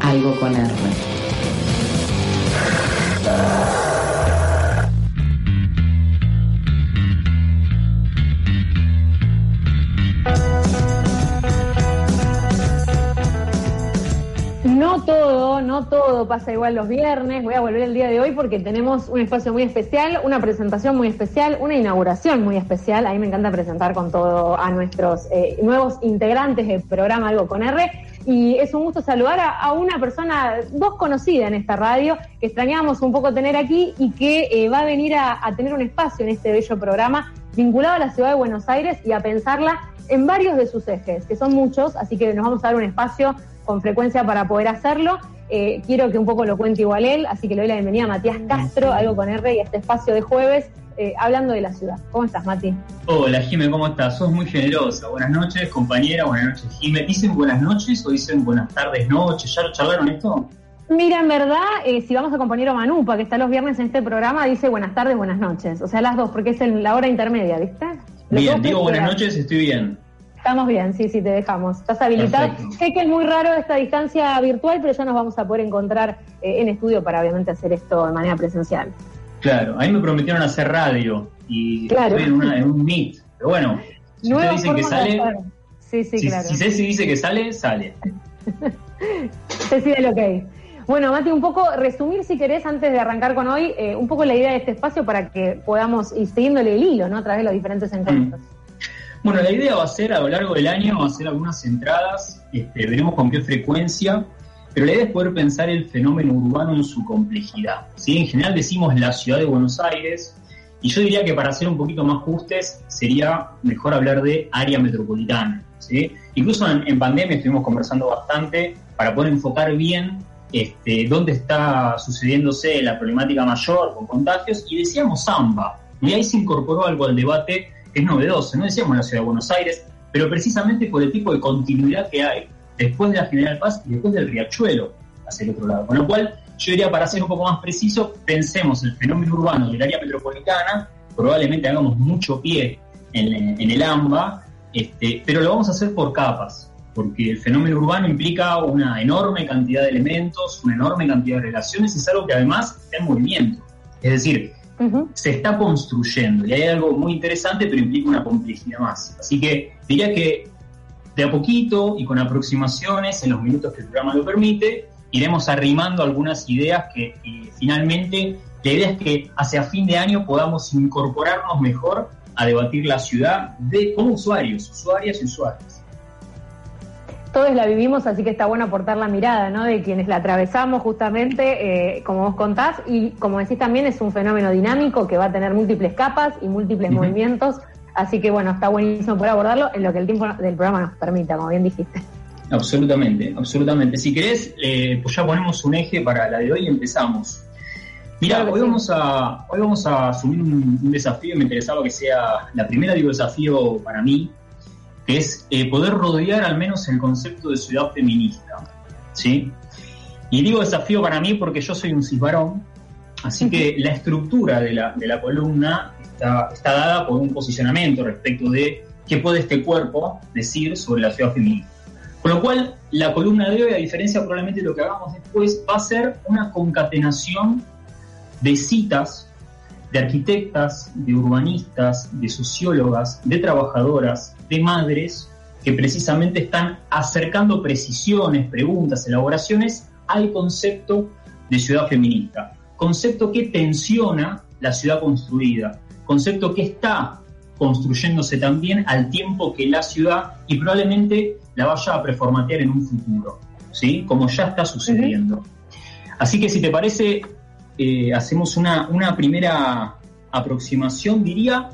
Algo con R. No todo, no todo pasa igual los viernes. Voy a volver el día de hoy porque tenemos un espacio muy especial, una presentación muy especial, una inauguración muy especial. A mí me encanta presentar con todo a nuestros eh, nuevos integrantes del programa Algo con R. Y es un gusto saludar a, una persona, dos conocida en esta radio, que extrañábamos un poco tener aquí y que eh, va a venir a, a tener un espacio en este bello programa vinculado a la ciudad de Buenos Aires y a pensarla en varios de sus ejes, que son muchos, así que nos vamos a dar un espacio con frecuencia para poder hacerlo. Eh, quiero que un poco lo cuente igual él, así que le doy la bienvenida a Matías Castro, algo con R y a este espacio de jueves, eh, hablando de la ciudad. ¿Cómo estás, Mati? Hola, Jime, ¿cómo estás? Sos muy generosa. Buenas noches, compañera, buenas noches, Jime. ¿Dicen buenas noches o dicen buenas tardes, noches? ¿Ya charlaron esto? Mira, en verdad, eh, si vamos a compañero Manupa, que está los viernes en este programa, dice buenas tardes, buenas noches. O sea, las dos, porque es en la hora intermedia, ¿viste? bien, digo buenas noches, estoy bien. Estamos bien, sí, sí, te dejamos. Estás habilitado. Sé que es muy raro esta distancia virtual, pero ya nos vamos a poder encontrar eh, en estudio para obviamente hacer esto de manera presencial. Claro, a mí me prometieron hacer radio y estoy en, un meet. Pero bueno, si ustedes dicen que sale, sí, sí, claro. si Ceci dice que sale, sale. Ceci lo que hay. Bueno, Mati, un poco resumir, si querés, antes de arrancar con hoy, eh, un poco la idea de este espacio para que podamos ir siguiéndole el hilo, ¿no? A través de los diferentes encuentros. Mm. Bueno, la idea va a ser a lo largo del año, va a ser algunas entradas, este, veremos con qué frecuencia, pero la idea es poder pensar el fenómeno urbano en su complejidad. ¿sí? En general decimos la ciudad de Buenos Aires, y yo diría que para ser un poquito más justes sería mejor hablar de área metropolitana. ¿sí? Incluso en, pandemia estuvimos conversando bastante para poder enfocar bien este, dónde está sucediéndose la problemática mayor con contagios, y decíamos AMBA, y ahí se incorporó algo al debate es novedoso. No decíamos la ciudad de Buenos Aires, pero precisamente por el tipo de continuidad que hay después de la General Paz y después del Riachuelo hacia el otro lado. Con lo cual, yo diría, para ser un poco más preciso, pensemos el fenómeno urbano del área metropolitana, probablemente hagamos mucho pie en, el AMBA, este, pero lo vamos a hacer por capas, porque el fenómeno urbano implica una enorme cantidad de elementos, una enorme cantidad de relaciones, y es algo que además está en movimiento. Es decir, se está construyendo y hay algo muy interesante, pero implica una complejidad más. Así que diría que de a poquito y con aproximaciones, en los minutos que el programa lo permite, iremos arrimando algunas ideas que finalmente la idea es que hacia fin de año podamos incorporarnos mejor a debatir la ciudad de, como usuarios, usuarias y usuarios todos la vivimos, así que está bueno aportar la mirada, ¿no? De quienes la atravesamos justamente, eh, como vos contás, y como decís también es un fenómeno dinámico que va a tener múltiples capas y múltiples movimientos, así que bueno, está buenísimo poder abordarlo en lo que el tiempo del programa nos permita, como bien dijiste. Absolutamente, absolutamente. Si querés, eh, pues ya ponemos un eje para la de hoy y empezamos. Mira, hoy, vamos a, hoy vamos a asumir un, un desafío, me interesaba que sea la primera, digo, desafío para mí, es eh, poder rodear al menos el concepto de ciudad feminista. ¿sí? Y digo desafío para mí porque yo soy un cisbarón, así que la estructura de la, de la columna está, está, dada por un posicionamiento respecto de qué puede este cuerpo decir sobre la ciudad feminista. Con lo cual, la columna de hoy, a diferencia probablemente de lo que hagamos después, va a ser una concatenación de citas de arquitectas, de urbanistas, de sociólogas, de trabajadoras, de madres que precisamente están acercando precisiones, preguntas, elaboraciones al concepto de ciudad feminista. Concepto que tensiona la ciudad construida, concepto que está construyéndose también al tiempo que la ciudad y probablemente la vaya a preformatear en un futuro, ¿sí? Como ya está sucediendo. Así que si te parece, eh, hacemos una, una primera aproximación, diría,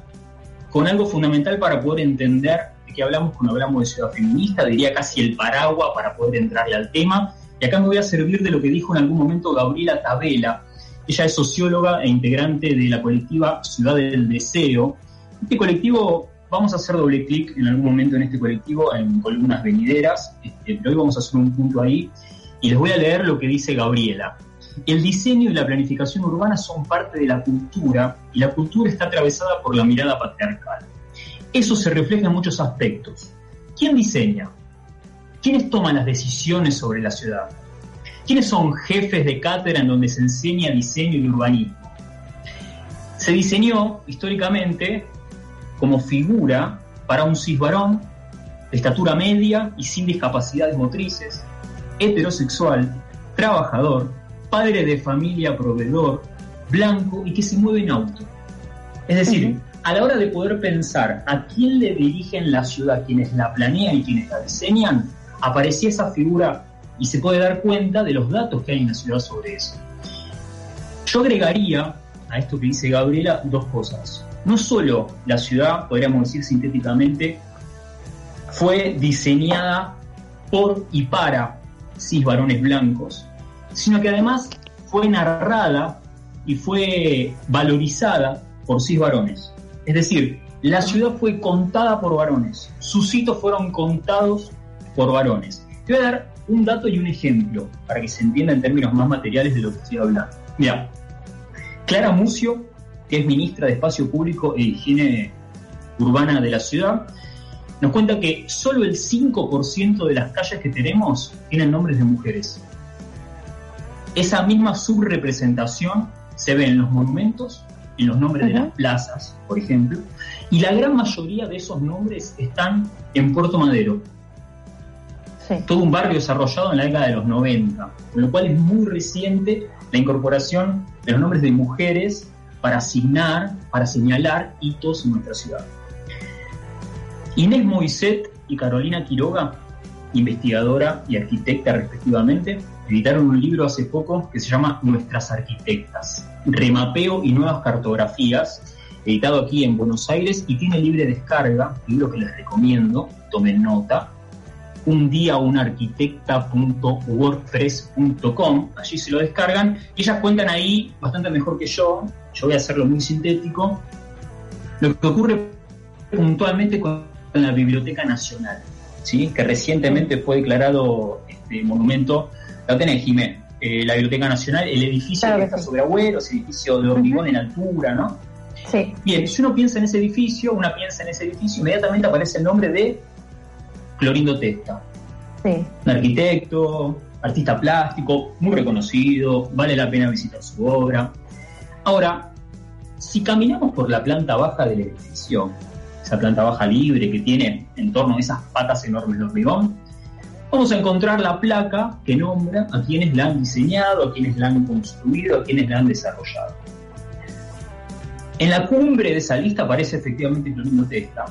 con algo fundamental para poder entender de qué hablamos cuando hablamos de ciudad feminista, diría casi el paraguas para poder entrarle al tema. Y acá me voy a servir de lo que dijo en algún momento Gabriela Tabela. Ella es socióloga e integrante de la colectiva Ciudad del Deseo. Este colectivo, vamos a hacer doble clic en algún momento en este colectivo, en columnas venideras, este, pero hoy vamos a hacer un punto ahí y les voy a leer lo que dice Gabriela. El diseño y la planificación urbana son parte de la cultura y la cultura está atravesada por la mirada patriarcal. Eso se refleja en muchos aspectos. ¿Quién diseña? ¿Quiénes toman las decisiones sobre la ciudad? ¿Quiénes son jefes de cátedra en donde se enseña diseño y urbanismo? Se diseñó históricamente como figura para un cisbarón de estatura media y sin discapacidades motrices, heterosexual, trabajador, padre de familia, proveedor, blanco y que se mueve en auto. Es decir, a la hora de poder pensar a quién le dirigen la ciudad, quienes la planean y quienes la diseñan, aparecía esa figura y se puede dar cuenta de los datos que hay en la ciudad sobre eso. Yo agregaría a esto que dice Gabriela dos cosas. No solo la ciudad, podríamos decir sintéticamente, fue diseñada por y para cis varones blancos, sino que además fue narrada y fue valorizada por cis varones. Es decir, la ciudad fue contada por varones, sus hitos fueron contados por varones. Te voy a dar un dato y un ejemplo para que se entienda en términos más materiales de lo que estoy hablando. Mira, Clara Mucio, que es ministra de Espacio Público e Higiene Urbana de la ciudad, nos cuenta que solo el 5% de las calles que tenemos tienen nombres de mujeres. Esa misma subrepresentación se ve en los monumentos, en los nombres de las plazas, por ejemplo, y la gran mayoría de esos nombres están en Puerto Madero. Todo un barrio desarrollado en la década de los 90, con lo cual es muy reciente la incorporación de los nombres de mujeres para asignar, para señalar hitos en nuestra ciudad. Inés Moiset y Carolina Quiroga, investigadora y arquitecta respectivamente, editaron un libro hace poco que se llama Nuestras Arquitectas, Remapeo y Nuevas Cartografías, editado aquí en Buenos Aires y tiene libre descarga, libro que les recomiendo, tomen nota, un día unarquitecta.wordpress.com, allí se lo descargan y ellas cuentan ahí bastante mejor que yo, yo voy a hacerlo muy sintético, lo que ocurre puntualmente con la Biblioteca Nacional, ¿sí? que recientemente fue declarado este monumento, la tenés, Jimé, eh, la Biblioteca Nacional, el edificio que está sobre Agüeros, edificio de hormigón en altura, ¿no? Sí. Bien, si uno piensa en ese edificio, una piensa en ese edificio, inmediatamente aparece el nombre de Clorindo Testa. Sí. Un arquitecto, artista plástico, muy reconocido, vale la pena visitar su obra. Ahora, si caminamos por la planta baja del edificio, esa planta baja libre que tiene en torno a esas patas enormes de hormigón, vamos a encontrar la placa que nombra a quienes la han diseñado, a quienes la han construido, a quienes la han desarrollado. En la cumbre de esa lista aparece efectivamente Clorindo Testa,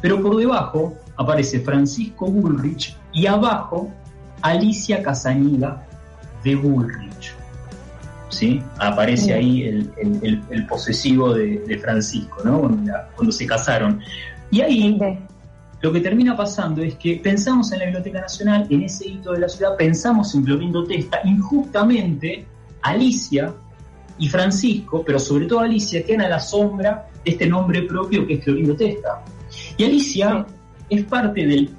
pero por debajo aparece Francisco Bullrich y abajo Alicia Casañiga de Bullrich. ¿Sí? Aparece ahí el, posesivo de, Francisco, ¿no? Cuando, se casaron. Y ahí lo que termina pasando es que pensamos en la Biblioteca Nacional, en ese hito de la ciudad, pensamos en Clorindo Testa, injustamente Alicia y Francisco, pero sobre todo Alicia, quedan a la sombra de este nombre propio que es Clorindo Testa. Y Alicia es parte del,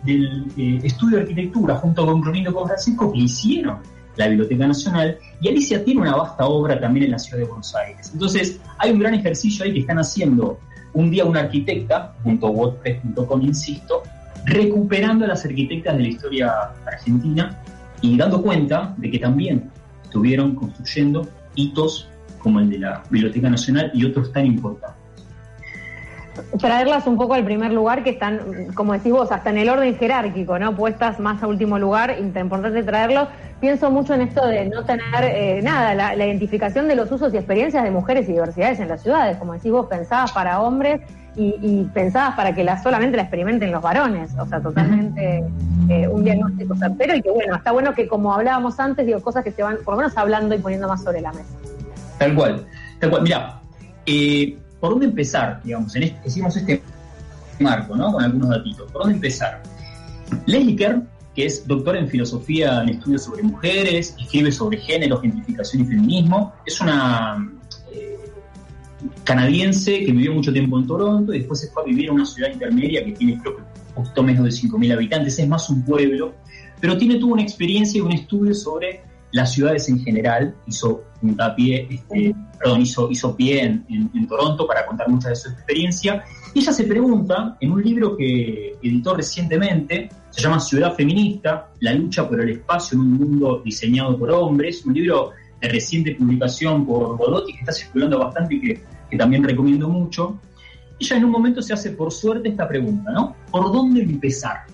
eh, estudio de arquitectura junto con Clorindo con Francisco que hicieron la Biblioteca Nacional, y Alicia tiene una vasta obra también en la ciudad de Buenos Aires. Entonces, hay un gran ejercicio ahí que están haciendo un día una arquitecta, junto a WordPress.com, insisto, recuperando a las arquitectas de la historia argentina y dando cuenta de que también estuvieron construyendo hitos como el de la Biblioteca Nacional y otros tan importantes traerlas un poco al primer lugar, que están, como decís vos, hasta en el orden jerárquico, ¿no? Puestas más a último lugar, importante traerlo. Pienso mucho en esto de no tener eh, nada, la, identificación de los usos y experiencias de mujeres y diversidades en las ciudades. Como decís vos, pensadas para hombres y, y pensadas para que la, solamente la experimenten los varones. O sea, totalmente eh, un diagnóstico certero y que bueno, está bueno que como hablábamos antes, digo, cosas que se van por lo menos hablando y poniendo más sobre la mesa. Tal cual, tal cual. Mira, eh, ¿por dónde empezar? Digamos, este, hicimos este marco, ¿no? Con algunos datitos. ¿Por dónde empezar? Leslie Kern, que es doctora en filosofía en estudios sobre mujeres, escribe sobre género, gentrificación y feminismo, es una eh, canadiense que vivió mucho tiempo en Toronto y después se fue a vivir a una ciudad intermedia que tiene creo que un poquito menos de 5.000 habitantes, es más un pueblo, pero tiene tuvo una experiencia y un estudio sobre las ciudades en general, hizo pie, este, perdón, hizo, hizo pie en, Toronto para contar mucha de su experiencia. Y ella se pregunta, en un libro que editó recientemente, Se llama Ciudad Feminista, la lucha por el espacio en un mundo diseñado por hombres, un libro de reciente publicación por Bodotti que está circulando bastante y que, que también recomiendo mucho. Ella en un momento se hace por suerte esta pregunta, ¿no? ¿Por dónde empezar?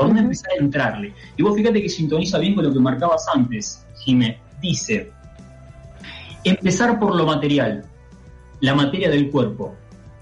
¿Por dónde empezar a entrarle? Y vos fíjate que sintoniza bien con lo que marcabas antes, Jimé. Dice, empezar por lo material, la materia del cuerpo.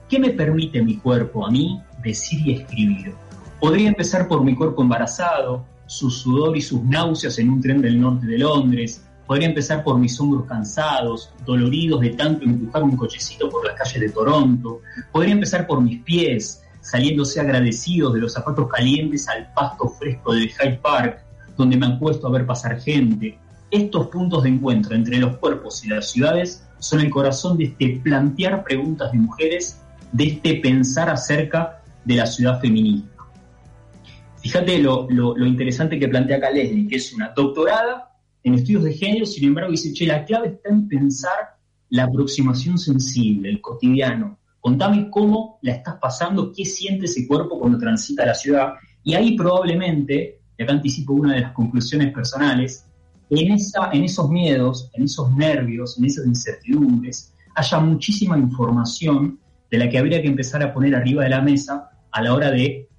¿Qué me permite mi cuerpo a mí decir y escribir? Podría empezar por mi cuerpo embarazado, su sudor y sus náuseas en un tren del norte de Londres. Podría empezar por mis hombros cansados, doloridos de tanto empujar un cochecito por las calles de Toronto. Podría empezar por mis pies, saliéndose agradecidos de los zapatos calientes al pasto fresco del Hyde Park, donde me han puesto a ver pasar gente. Estos puntos de encuentro entre los cuerpos y las ciudades son el corazón de este plantear preguntas de mujeres, de este pensar acerca de la ciudad feminista. Fíjate lo, interesante que plantea acá Leslie, que es una doctorada en estudios de género, sin embargo dice, che, la clave está en pensar la aproximación sensible, el cotidiano. Contame cómo la estás pasando, qué siente ese cuerpo cuando transita la ciudad. Y ahí probablemente, y acá anticipo una de las conclusiones personales, en, esa, en esos miedos, en esos nervios, en esas incertidumbres, haya muchísima información de la que habría que empezar a poner arriba de la mesa a la hora de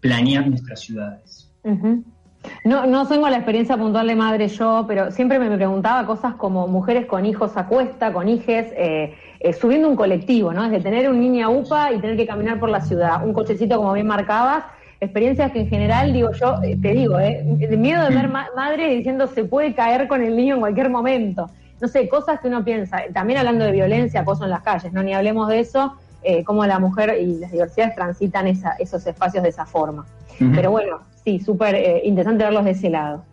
planear nuestras ciudades. No, no tengo la experiencia puntual de madre yo, pero siempre me preguntaba cosas como mujeres con hijos a cuesta, con hijes, eh, eh, subiendo un colectivo, ¿no? Es de tener un niño UPA y tener que caminar por la ciudad, un cochecito como bien marcabas, experiencias que en general, digo yo, eh, te digo, eh, miedo de ver madres diciendo se puede caer con el niño en cualquier momento. No sé, cosas que uno piensa, también hablando de violencia, acoso en las calles, no ni hablemos de eso, eh, cómo la mujer y las diversidades transitan esos espacios de esa forma. Pero bueno, sí, súper eh, interesante verlos de ese lado.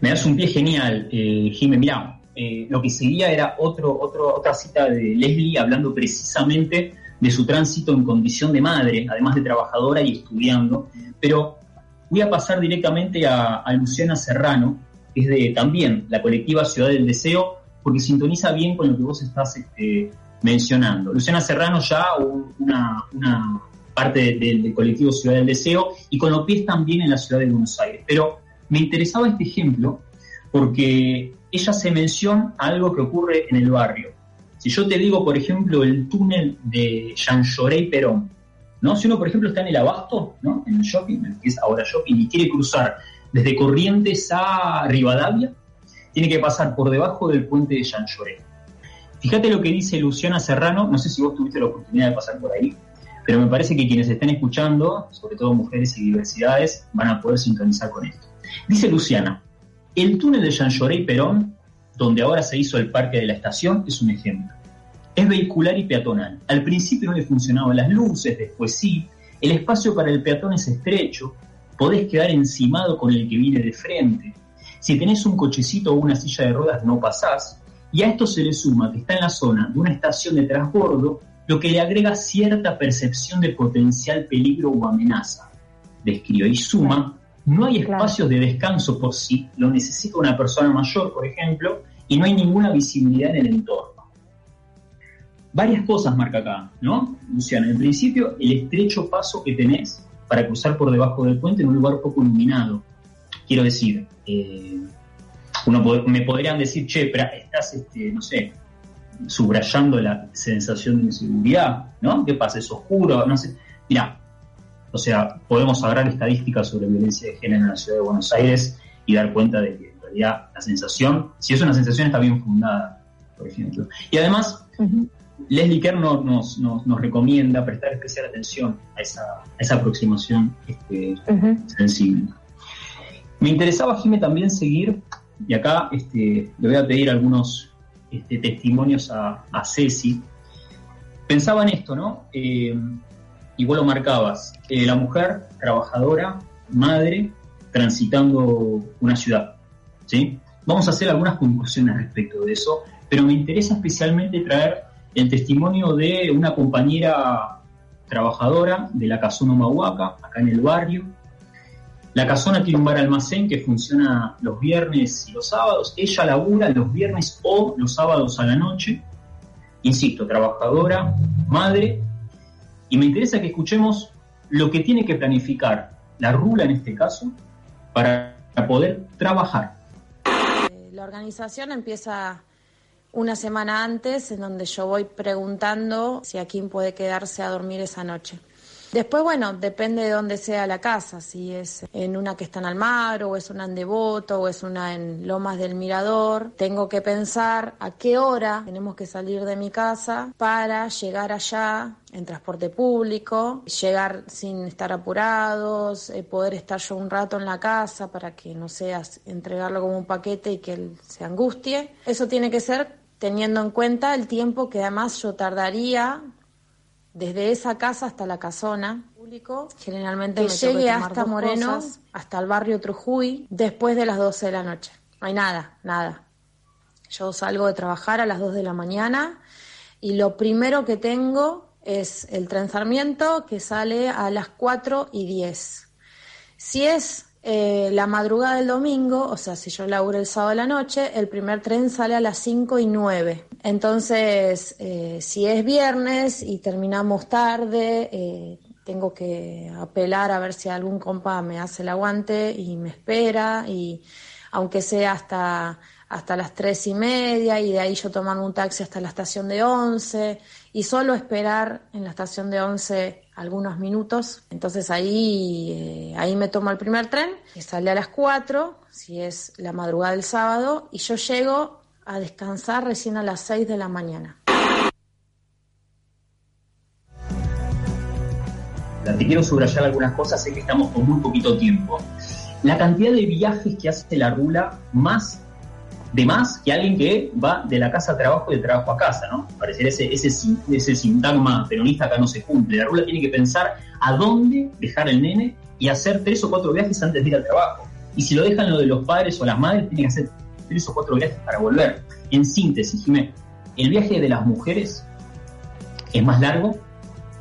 Me das un pie genial, eh, Jimé. Mirá, eh, lo que seguía era otro, otro, otra cita de Leslie hablando precisamente de su tránsito en condición de madre, además de trabajadora y estudiando. Pero voy a pasar directamente a, Luciana Serrano, que es de también la colectiva Ciudad del Deseo, porque sintoniza bien con lo que vos estás este, mencionando. Luciana Serrano ya una, parte del colectivo Ciudad del Deseo y con los pies también en la ciudad de Buenos Aires. Pero me interesaba este ejemplo porque ella se menciona algo que ocurre en el barrio. Si yo te digo, por ejemplo, el túnel de Jean y Perón, ¿no? Si uno, por ejemplo, está en el Abasto, ¿no? En el shopping, que es ahora shopping, y quiere cruzar desde Corrientes a Rivadavia, tiene que pasar por debajo del puente de Jean Fíjate lo que dice Luciana Serrano, no sé si vos tuviste la oportunidad de pasar por ahí, pero me parece que quienes estén escuchando, sobre todo mujeres y diversidades, van a poder sintonizar con esto. Dice Luciana, el túnel de Jean y Perón, donde ahora se hizo el parque de la estación, es un ejemplo. Es vehicular y peatonal. Al principio no le funcionaban las luces, después sí. El espacio para el peatón es estrecho. Podés quedar encimado con el que viene de frente. Si tenés un cochecito o una silla de ruedas no pasás. Y a esto se le suma que está en la zona de una estación de transbordo, lo que le agrega cierta percepción de potencial peligro o amenaza. Describe y suma, no hay espacios de descanso por sí, lo necesita una persona mayor, por ejemplo, y no hay ninguna visibilidad en el entorno. Varias cosas marca acá, ¿no? Luciano, en principio, el estrecho paso que tenés para cruzar por debajo del puente en un lugar poco iluminado. Quiero decir, eh, uno me podrían decir, che, pero estás, este, no sé, subrayando la sensación de inseguridad, ¿no? ¿Qué pasa? Es oscuro, no sé. Mira, o sea, podemos agarrar estadísticas sobre violencia de género en la ciudad de Buenos Aires y dar cuenta de que en realidad la sensación, si es una sensación, está bien fundada, por ejemplo. Y además, Leslie Kerr nos, nos, recomienda prestar especial atención a esa, esa aproximación este, sensible. Me interesaba, Jimé, también seguir y acá este, le voy a pedir algunos este, testimonios a, Ceci. Pensaba en esto, ¿no? Eh, y vos lo marcabas, eh, la mujer trabajadora, madre, transitando una ciudad. ¿sí? Vamos a hacer algunas conclusiones respecto de eso, pero me interesa especialmente traer el testimonio de una compañera trabajadora de la Casona Mahuaca, acá en el barrio, la casona tiene un bar almacén que funciona los viernes y los sábados. Ella labura los viernes o los sábados a la noche. Insisto, trabajadora, madre. Y me interesa que escuchemos lo que tiene que planificar la rula en este caso, para poder trabajar? Eh, la organización empieza una semana antes, en donde yo voy preguntando si Akin puede quedarse a dormir esa noche. Después, bueno, depende de dónde sea la casa, si es en una que está en Almagro, o es una en Devoto, o es una en Lomas del Mirador. Tengo que pensar a qué hora tenemos que salir de mi casa para llegar allá en transporte público, llegar sin estar apurados, eh, poder estar yo un rato en la casa para que no seas entregarlo como un paquete y que él se angustie. Eso tiene que ser teniendo en cuenta el tiempo que además yo tardaría desde esa casa hasta la casona público, generalmente llegue hasta Moreno, hasta el barrio Trujuy, después de las 12 de la noche. No hay nada, nada. Yo salgo de trabajar a las 2 de la mañana y lo primero que tengo es el tren Sarmiento que sale a las 4 y 10. Si es eh, la madrugada del domingo, o sea, si yo laburo el sábado a la noche, el primer tren sale a las 5 y 9. Entonces, eh, si es viernes y terminamos tarde, eh, tengo que apelar a ver si algún compa me hace el aguante y me espera, y aunque sea hasta, hasta las tres y media, y de ahí yo tomar un taxi hasta la estación de 11, y solo esperar en la estación de 11 algunos minutos. Entonces ahí, eh, ahí me tomo el primer tren, que sale a las 4, si es la madrugada del sábado, y yo llego a descansar recién a las 6 de la mañana. Te quiero subrayar algunas cosas, sé que estamos con muy poquito tiempo. La cantidad de viajes que hace la Rula más de más que alguien que va de la casa a trabajo y de trabajo a casa, ¿no? Pareciera ese, ese, ese sintagma peronista acá no se cumple. La rula tiene que pensar a dónde dejar el nene y hacer tres o cuatro viajes antes de ir al trabajo. Y si lo dejan lo de los padres o las madres, tiene que hacer tres o cuatro viajes para volver. En síntesis, Jiménez, el viaje de las mujeres es más largo,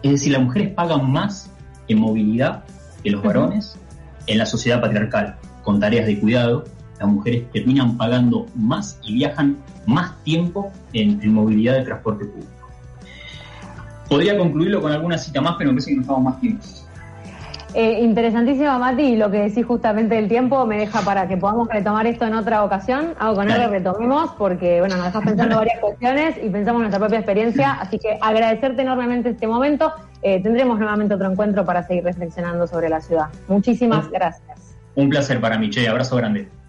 es decir, las mujeres pagan más en movilidad que los varones en la sociedad patriarcal, con tareas de cuidado, las mujeres terminan pagando más y viajan más tiempo en, movilidad de transporte público. Podría concluirlo con alguna cita más, pero me parece que no estamos más tiempo. Eh, interesantísimo, Mati, lo que decís justamente del tiempo me deja para que podamos retomar esto en otra ocasión. Hago con él que retomemos porque, bueno, nos dejas pensando varias cuestiones y pensamos en nuestra propia experiencia. Así que agradecerte enormemente este momento. Eh, tendremos nuevamente otro encuentro para seguir reflexionando sobre la ciudad. Muchísimas gracias. Un placer para mí, Che. Abrazo grande.